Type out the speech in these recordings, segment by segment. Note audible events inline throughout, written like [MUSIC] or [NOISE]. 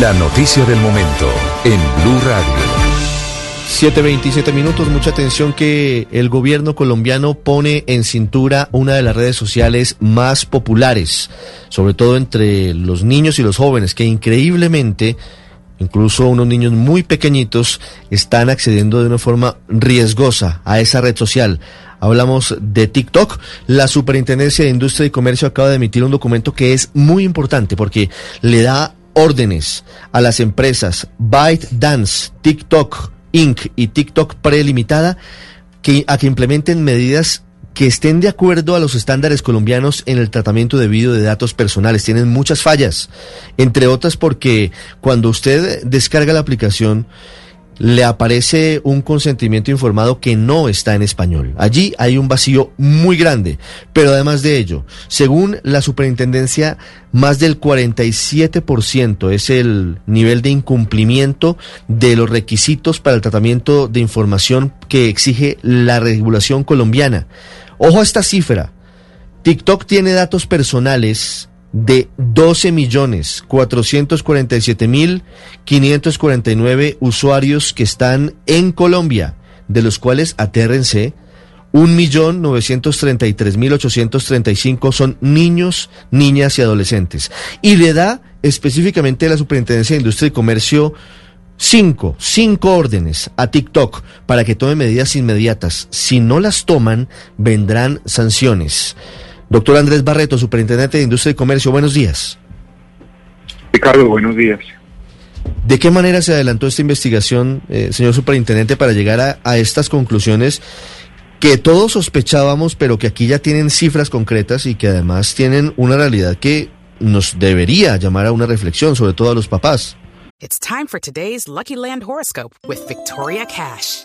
La noticia del momento en Blue Radio. 7.27 minutos, mucha atención que el gobierno colombiano pone en cintura una de las redes sociales más populares, sobre todo entre los niños y los jóvenes, que increíblemente, incluso unos niños muy pequeñitos, están accediendo de una forma riesgosa a esa red social. Hablamos de TikTok. La Superintendencia de Industria y Comercio acaba de emitir un documento que es muy importante porque le da órdenes a las empresas ByteDance, TikTok, Inc. y TikTok prelimitada que, a que implementen medidas que estén de acuerdo a los estándares colombianos en el tratamiento debido de datos personales. Tienen muchas fallas, entre otras porque cuando usted descarga la aplicación, le aparece un consentimiento informado que no está en español. Allí hay un vacío muy grande. Pero además de ello, según la superintendencia, más del 47% es el nivel de incumplimiento de los requisitos para el tratamiento de información que exige la regulación colombiana. Ojo a esta cifra. TikTok tiene datos personales de 12 millones 447 mil 549 usuarios que están en Colombia, de los cuales, atérrense, 1.933.835 son niños, niñas y adolescentes. Y le da específicamente la Superintendencia de Industria y Comercio cinco, cinco órdenes a TikTok para que tome medidas inmediatas. Si no las toman, vendrán sanciones. Doctor Andrés Barreto, Superintendente de Industria y Comercio, buenos días. Ricardo, buenos días. ¿De qué manera se adelantó esta investigación, eh, señor Superintendente, para llegar a, a estas conclusiones que todos sospechábamos, pero que aquí ya tienen cifras concretas y que además tienen una realidad que nos debería llamar a una reflexión, sobre todo a los papás? It's time for today's Lucky Land horoscope with Victoria Cash.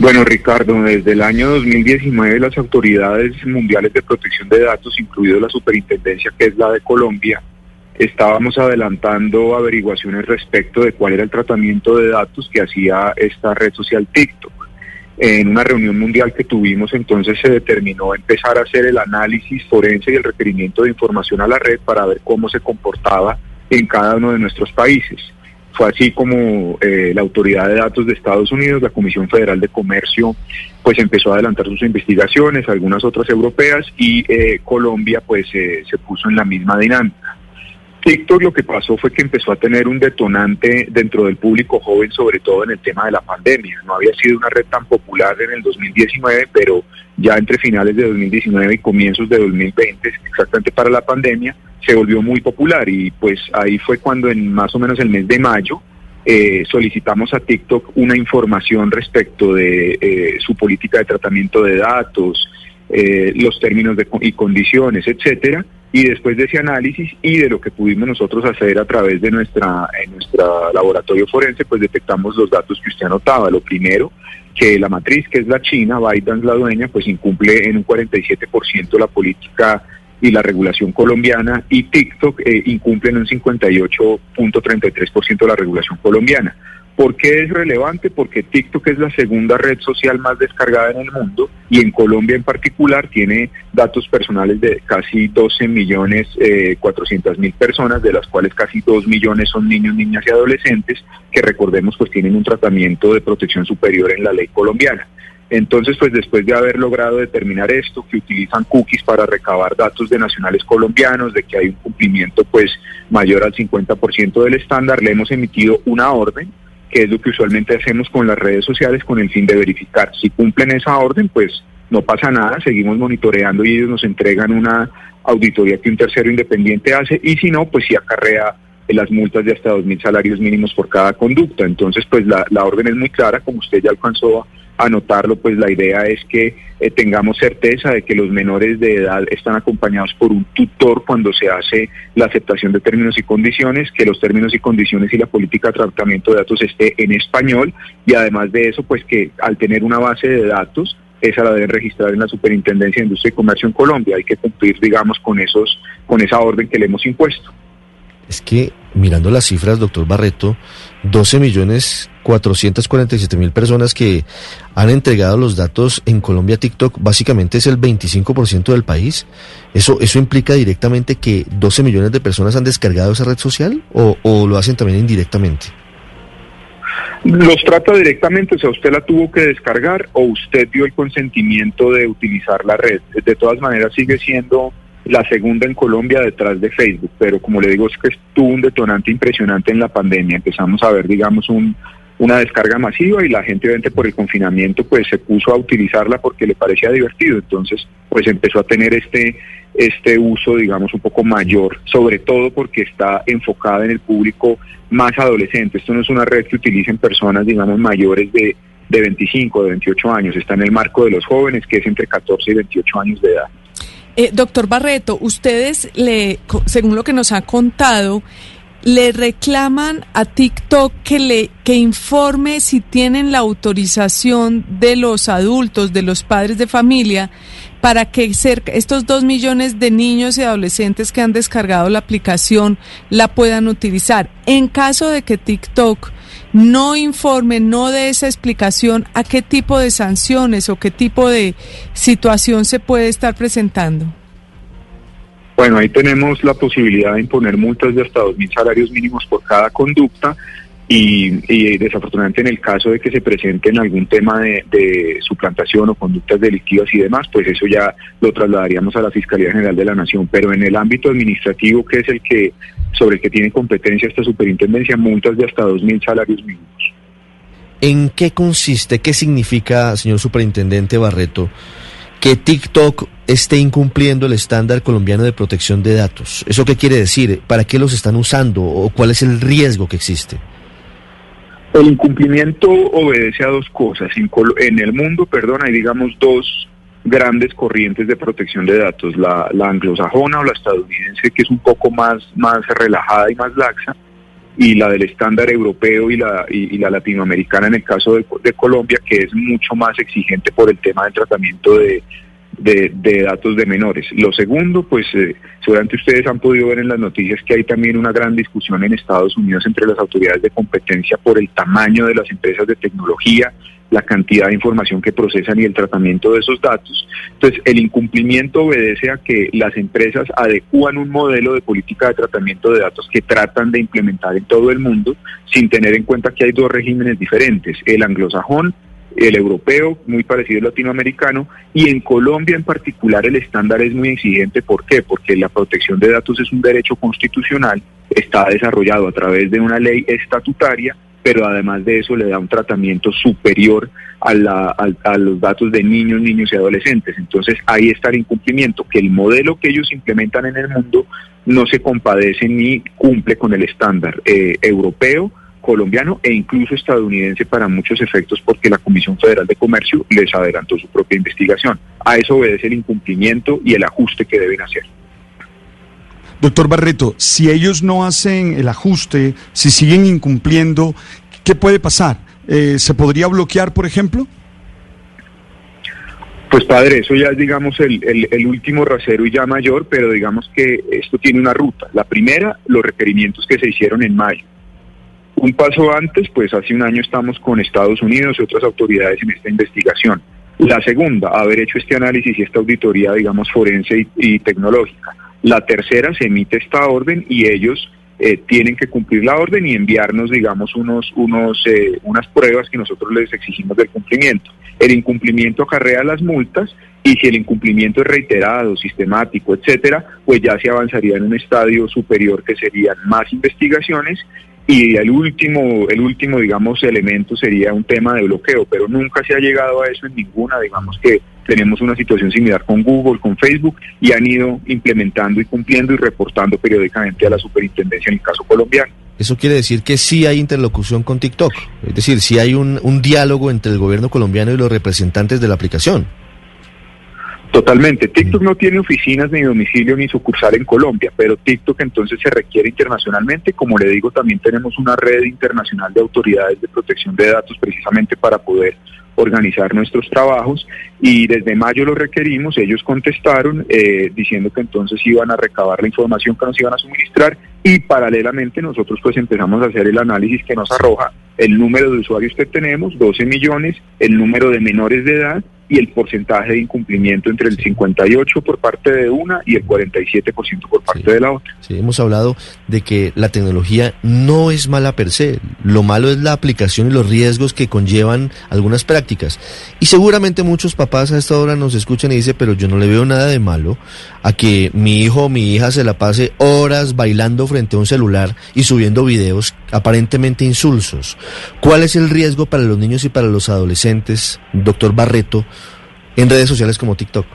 Bueno, Ricardo, desde el año 2019 las autoridades mundiales de protección de datos, incluido la superintendencia que es la de Colombia, estábamos adelantando averiguaciones respecto de cuál era el tratamiento de datos que hacía esta red social TikTok. En una reunión mundial que tuvimos entonces se determinó empezar a hacer el análisis forense y el requerimiento de información a la red para ver cómo se comportaba en cada uno de nuestros países. Fue así como eh, la Autoridad de Datos de Estados Unidos, la Comisión Federal de Comercio, pues empezó a adelantar sus investigaciones, algunas otras europeas, y eh, Colombia pues eh, se puso en la misma dinámica. TikTok lo que pasó fue que empezó a tener un detonante dentro del público joven, sobre todo en el tema de la pandemia. No había sido una red tan popular en el 2019, pero ya entre finales de 2019 y comienzos de 2020, exactamente para la pandemia, se volvió muy popular y pues ahí fue cuando en más o menos el mes de mayo eh, solicitamos a TikTok una información respecto de eh, su política de tratamiento de datos, eh, los términos de, y condiciones, etcétera, y después de ese análisis y de lo que pudimos nosotros hacer a través de nuestra en nuestra laboratorio forense, pues detectamos los datos que usted anotaba. Lo primero, que la matriz, que es la China, ByteDance la dueña, pues incumple en un 47% la política y la regulación colombiana y TikTok eh, incumple en un 58.33% la regulación colombiana. ¿Por qué es relevante? Porque TikTok es la segunda red social más descargada en el mundo y en Colombia en particular tiene datos personales de casi 12 millones eh, 400 mil personas, de las cuales casi 2 millones son niños, niñas y adolescentes, que recordemos pues tienen un tratamiento de protección superior en la ley colombiana. Entonces, pues después de haber logrado determinar esto, que utilizan cookies para recabar datos de nacionales colombianos, de que hay un cumplimiento pues mayor al 50% del estándar, le hemos emitido una orden, que es lo que usualmente hacemos con las redes sociales con el fin de verificar. Si cumplen esa orden, pues no pasa nada, seguimos monitoreando y ellos nos entregan una auditoría que un tercero independiente hace y si no, pues si acarrea las multas de hasta dos mil salarios mínimos por cada conducta. Entonces, pues la, la orden es muy clara, como usted ya alcanzó a anotarlo, pues la idea es que eh, tengamos certeza de que los menores de edad están acompañados por un tutor cuando se hace la aceptación de términos y condiciones, que los términos y condiciones y la política de tratamiento de datos esté en español y además de eso, pues que al tener una base de datos, esa la deben registrar en la Superintendencia de Industria y Comercio en Colombia. Hay que cumplir, digamos, con esos, con esa orden que le hemos impuesto. Es que mirando las cifras, doctor Barreto, 12 millones 447 mil personas que han entregado los datos en Colombia TikTok, básicamente es el 25% del país. ¿Eso, ¿Eso implica directamente que 12 millones de personas han descargado esa red social o, o lo hacen también indirectamente? Los trata directamente, o sea, usted la tuvo que descargar o usted dio el consentimiento de utilizar la red. De todas maneras, sigue siendo la segunda en Colombia detrás de Facebook, pero como le digo, es que estuvo un detonante impresionante en la pandemia. Empezamos a ver, digamos, un, una descarga masiva y la gente, obviamente, por el confinamiento, pues se puso a utilizarla porque le parecía divertido. Entonces, pues empezó a tener este, este uso, digamos, un poco mayor, sobre todo porque está enfocada en el público más adolescente. Esto no es una red que utilicen personas, digamos, mayores de, de 25, de 28 años. Está en el marco de los jóvenes, que es entre 14 y 28 años de edad. Eh, doctor Barreto, ustedes, le, según lo que nos ha contado, le reclaman a TikTok que le que informe si tienen la autorización de los adultos, de los padres de familia, para que cerca, estos dos millones de niños y adolescentes que han descargado la aplicación la puedan utilizar. En caso de que TikTok no informe, no dé esa explicación, ¿a qué tipo de sanciones o qué tipo de situación se puede estar presentando? Bueno, ahí tenemos la posibilidad de imponer multas de hasta dos mil salarios mínimos por cada conducta y, desafortunadamente en el caso de que se presenten algún tema de, suplantación o conductas delictivas y demás, pues eso ya lo trasladaríamos a la Fiscalía General de la Nación. Pero en el ámbito administrativo, que es el que sobre el que tiene competencia esta superintendencia, multas de hasta dos mil salarios mínimos. ¿En qué consiste, qué significa, señor superintendente Barreto, que TikTok esté incumpliendo el estándar colombiano de protección de datos. ¿Eso qué quiere decir? ¿Para qué los están usando o cuál es el riesgo que existe? El incumplimiento obedece a dos cosas. En el mundo, perdón, hay digamos dos grandes corrientes de protección de datos, la, anglosajona o la estadounidense, que es un poco más, más relajada y más laxa, y la del estándar europeo y la, y, la latinoamericana en el caso de, de, Colombia, que es mucho más exigente por el tema del tratamiento de, de, datos de menores. Lo segundo, pues eh, seguramente ustedes han podido ver en las noticias que hay también una gran discusión en Estados Unidos entre las autoridades de competencia por el tamaño de las empresas de tecnología, la cantidad de información que procesan y el tratamiento de esos datos. Entonces, el incumplimiento obedece a que las empresas adecúan un modelo de política de tratamiento de datos que tratan de implementar en todo el mundo sin tener en cuenta que hay dos regímenes diferentes, el anglosajón el europeo, muy parecido al latinoamericano, y en Colombia en particular el estándar es muy exigente. ¿Por qué? Porque la protección de datos es un derecho constitucional, está desarrollado a través de una ley estatutaria, pero además de eso le da un tratamiento superior a, a, los datos de niños, niños y adolescentes. Entonces ahí está el incumplimiento, que el modelo que ellos implementan en el mundo no se compadece ni cumple con el estándar eh, europeo colombiano e incluso estadounidense para muchos efectos porque la Comisión Federal de Comercio les adelantó su propia investigación. A eso obedece el incumplimiento y el ajuste que deben hacer. Doctor Barreto, si ellos no hacen el ajuste, si siguen incumpliendo, ¿qué puede pasar? Eh, ¿Se podría bloquear, por ejemplo? Pues padre, eso ya es digamos el, el, último rasero y ya mayor, pero digamos que esto tiene una ruta. La primera, los requerimientos que se hicieron en mayo. Un paso antes, pues hace un año estamos con Estados Unidos y otras autoridades en esta investigación. La segunda, haber hecho este análisis y esta auditoría, digamos, forense y, tecnológica. La tercera, se emite esta orden y ellos eh, tienen que cumplir la orden y enviarnos, digamos, unos, unos, eh, unas pruebas que nosotros les exigimos del cumplimiento. El incumplimiento acarrea las multas y si el incumplimiento es reiterado, sistemático, etcétera, pues ya se avanzaría en un estadio superior que serían más investigaciones y el último, el último, digamos, elemento sería un tema de bloqueo, pero nunca se ha llegado a eso en ninguna, digamos que tenemos una situación similar con Google, con Facebook, y han ido implementando y cumpliendo y reportando periódicamente a la superintendencia en el caso colombiano. Eso quiere decir que sí hay interlocución con TikTok, es decir, sí hay un, un diálogo entre el gobierno colombiano y los representantes de la aplicación. Totalmente. TikTok no tiene oficinas ni domicilio ni sucursal en Colombia, pero TikTok entonces se requiere internacionalmente. Como le digo, también tenemos una red internacional de autoridades de protección de datos precisamente para poder organizar nuestros trabajos y desde mayo lo requerimos, ellos contestaron eh, diciendo que entonces iban a recabar la información que nos iban a suministrar y paralelamente nosotros pues empezamos a hacer el análisis que nos arroja el número de usuarios que tenemos, 12 millones, el número de menores de edad y el porcentaje de incumplimiento entre el 58 por parte de una y el 47% por parte de la otra. Sí, hemos hablado de que la tecnología no es mala per se, lo malo es la aplicación y los riesgos que conllevan algunas prácticas. Y seguramente muchos papás a esta hora nos escuchan y dicen, pero yo no le veo nada de malo a que mi hijo o mi hija se la pase horas bailando frente a un celular y subiendo videos aparentemente insulsos. ¿Cuál es el riesgo para los niños y para los adolescentes, doctor Barreto, en redes sociales como TikTok?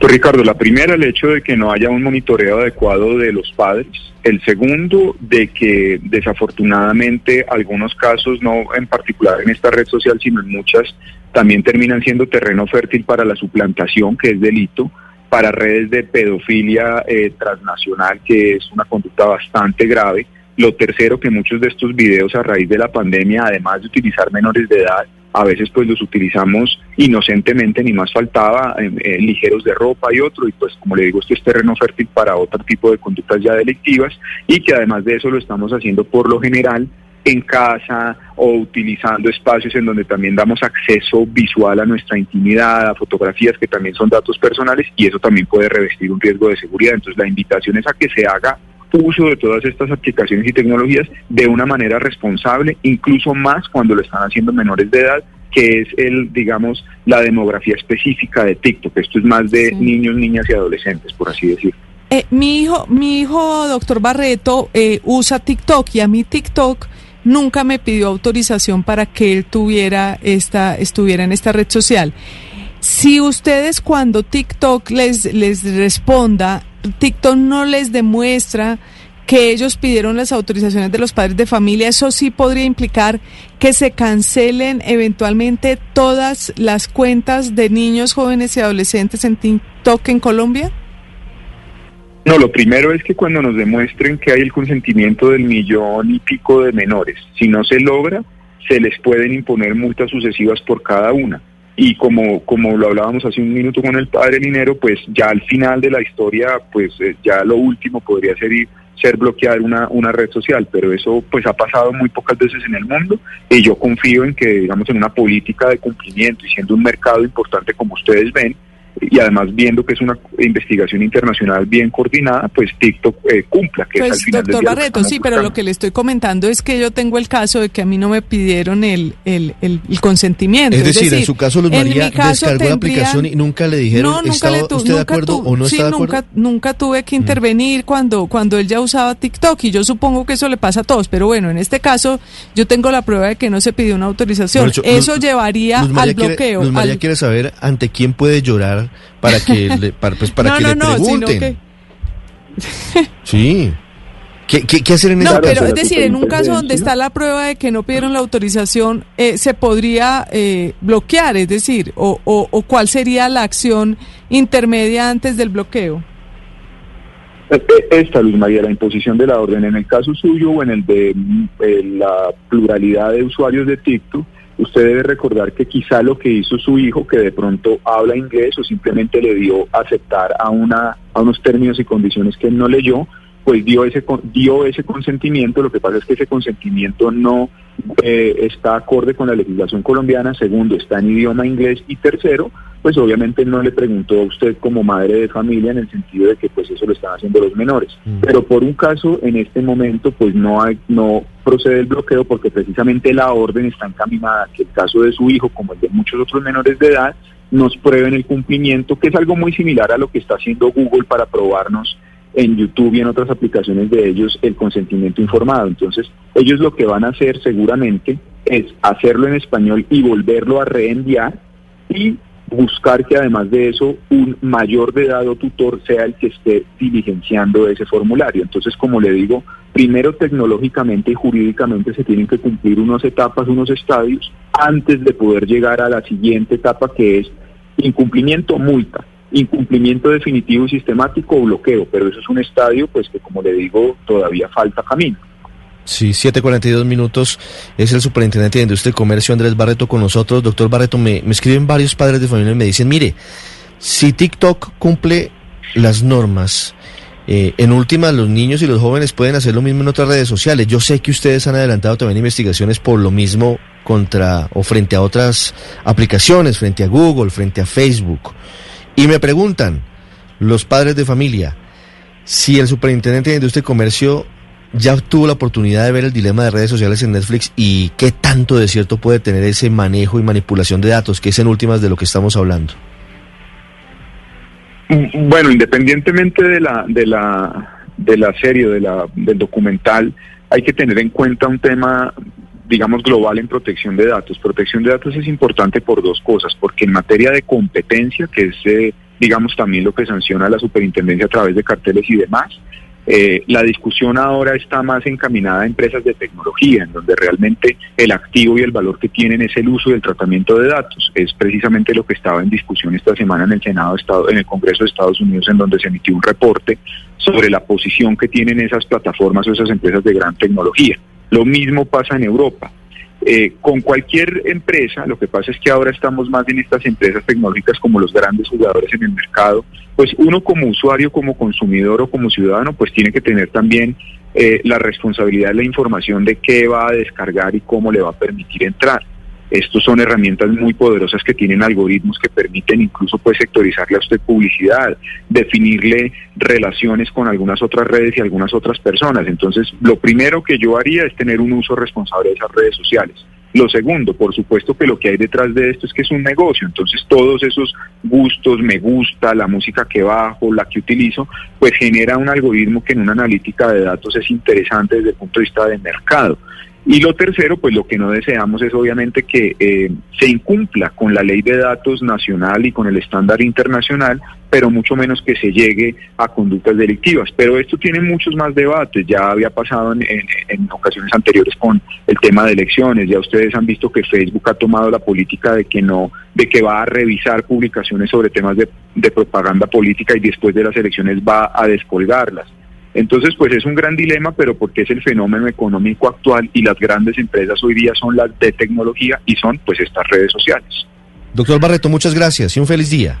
Pues Ricardo, la primera, el hecho de que no haya un monitoreo adecuado de los padres. El segundo, de que desafortunadamente algunos casos, no en particular en esta red social, sino en muchas, también terminan siendo terreno fértil para la suplantación, que es delito, para redes de pedofilia eh, transnacional, que es una conducta bastante grave. Lo tercero, que muchos de estos videos a raíz de la pandemia, además de utilizar menores de edad, a veces pues los utilizamos inocentemente, ni más faltaba, eh, ligeros de ropa y otro, y pues como le digo, esto es terreno fértil para otro tipo de conductas ya delictivas, y que además de eso lo estamos haciendo por lo general en casa o utilizando espacios en donde también damos acceso visual a nuestra intimidad, a fotografías que también son datos personales y eso también puede revestir un riesgo de seguridad. Entonces la invitación es a que se haga uso de todas estas aplicaciones y tecnologías de una manera responsable, incluso más cuando lo están haciendo menores de edad, que es el, digamos, la demografía específica de TikTok. Esto es más de niños, niñas y adolescentes, por así decirlo. Eh, mi hijo, mi hijo, doctor Barreto, eh, usa TikTok y a mí TikTok nunca me pidió autorización para que él tuviera esta, estuviera en esta red social. Si ustedes cuando TikTok les, les responda, TikTok no les demuestra que ellos pidieron las autorizaciones de los padres de familia, eso sí podría implicar que se cancelen eventualmente todas las cuentas de niños, jóvenes y adolescentes en TikTok en Colombia? No, lo primero es que cuando nos demuestren que hay el consentimiento del millón y pico de menores, si no se logra, se les pueden imponer multas sucesivas por cada una y como, como lo hablábamos hace un minuto con el padre Linero, pues ya al final de la historia, pues eh, ya lo último podría ser ser bloquear una, una red social, pero eso pues ha pasado muy pocas veces en el mundo. Y yo confío en que, digamos, en una política de cumplimiento y siendo un mercado importante como ustedes ven, y además viendo que es una investigación internacional bien coordinada, pues TikTok eh, cumpla. Que pues, es al final doctor Barreto, sí, pero lo que le estoy comentando es que yo tengo el caso de que a mí no me pidieron el, el, el, consentimiento. Es, decir, en su caso, Luz María descargó la aplicación y nunca le dijeron, no, nunca le ¿usted de acuerdo o no sí, está de acuerdo? Nunca, nunca tuve que mm. intervenir cuando, cuando él ya usaba TikTok y yo supongo que eso le pasa a todos, pero bueno, en este caso yo tengo la prueba de que no se pidió una autorización. eso llevaría al bloqueo. Luz María quiere saber ante quién puede llorar para que [LAUGHS] le, para, pues, para que le pregunten. sí. ¿Qué, qué, hacer en No, pero es decir, en un caso donde está la prueba de que no pidieron la autorización, eh, se podría eh, bloquear, es decir, o, o, o, cuál sería la acción intermedia antes del bloqueo. Eh, esta, Luz María, la imposición de la orden, en el caso suyo o en el de la pluralidad de usuarios de TikTok, usted debe recordar que quizá lo que hizo su hijo, que de pronto habla inglés o simplemente le dio aceptar a, una, a unos términos y condiciones que él no leyó, pues dio ese, dio ese consentimiento. Lo que pasa es que ese consentimiento no eh, está acorde con la legislación colombiana. Segundo, está en idioma inglés. Y tercero, pues obviamente no le preguntó a usted como madre de familia en el sentido de que pues eso lo están haciendo los menores. Mm. Pero por un caso en este momento pues no hay, no procede el bloqueo porque precisamente la orden está encaminada a que el caso de su hijo como el de muchos otros menores de edad nos prueben el cumplimiento, que es algo muy similar a lo que está haciendo Google para probarnos en YouTube y en otras aplicaciones de ellos el consentimiento informado. Entonces, ellos lo que van a hacer seguramente es hacerlo en español y volverlo a reenviar y buscar que además de eso un mayor de edad o tutor sea el que esté diligenciando ese formulario. Entonces, como le digo, primero tecnológicamente y jurídicamente se tienen que cumplir unas etapas, unos estadios, antes de poder llegar a la siguiente etapa que es incumplimiento, multa, incumplimiento definitivo y sistemático o bloqueo, pero eso es un estadio pues que como le digo todavía falta camino. Sí, 7.42 minutos. Es el superintendente de Industria y Comercio, Andrés Barreto, con nosotros. Doctor Barreto, me, me escriben varios padres de familia y me dicen, mire, si TikTok cumple las normas, eh, en última los niños y los jóvenes pueden hacer lo mismo en otras redes sociales. Yo sé que ustedes han adelantado también investigaciones por lo mismo contra o frente a otras aplicaciones, frente a Google, frente a Facebook. Y me preguntan los padres de familia si el superintendente de Industria y Comercio ya tuvo la oportunidad de ver el dilema de redes sociales en Netflix y qué tanto de cierto puede tener ese manejo y manipulación de datos, que es en últimas de lo que estamos hablando. Mm, Bueno, independientemente de la de la de la serie, de la del documental, hay que tener en cuenta un tema digamos global en protección de datos. Protección de datos es importante por dos cosas, porque en materia de competencia, que es eh, digamos también lo que sanciona la superintendencia a través de carteles y demás, eh, la discusión ahora está más encaminada a empresas de tecnología, en donde realmente el activo y el valor que tienen es el uso y el tratamiento de datos. Es precisamente lo que estaba en discusión esta semana en el Senado, Estado, en el Congreso de Estados Unidos, en donde se emitió un reporte sobre la posición que tienen esas plataformas o esas empresas de gran tecnología. Lo mismo pasa en Europa. Eh, con cualquier empresa, lo que pasa es que ahora estamos más en estas empresas tecnológicas como los grandes jugadores en el mercado, pues uno como usuario, como consumidor o como ciudadano, pues tiene que tener también eh, la responsabilidad de la información de qué va a descargar y cómo le va a permitir entrar. Estos son herramientas muy poderosas que tienen algoritmos que permiten incluso pues sectorizarle a usted publicidad, definirle relaciones con algunas otras redes y algunas otras personas. Entonces, lo primero que yo haría es tener un uso responsable de esas redes sociales. Lo segundo, por supuesto que lo que hay detrás de esto es que es un negocio, entonces todos esos gustos, me gusta, la música que bajo, la que utilizo, pues genera un algoritmo que en una analítica de datos es interesante desde el punto de vista de mercado. Y lo tercero, pues lo que no deseamos es obviamente que eh, se incumpla con la ley de datos nacional y con el estándar internacional, pero mucho menos que se llegue a conductas delictivas. Pero esto tiene muchos más debates, ya había pasado en, en- en ocasiones anteriores con el tema de elecciones, ya ustedes han visto que Facebook ha tomado la política de que no, de que va a revisar publicaciones sobre temas de, de propaganda política y después de las elecciones va a descolgarlas. Entonces, pues es un gran dilema, pero porque es el fenómeno económico actual y las grandes empresas hoy día son las de tecnología y son pues estas redes sociales. Doctor Barreto, muchas gracias y un feliz día.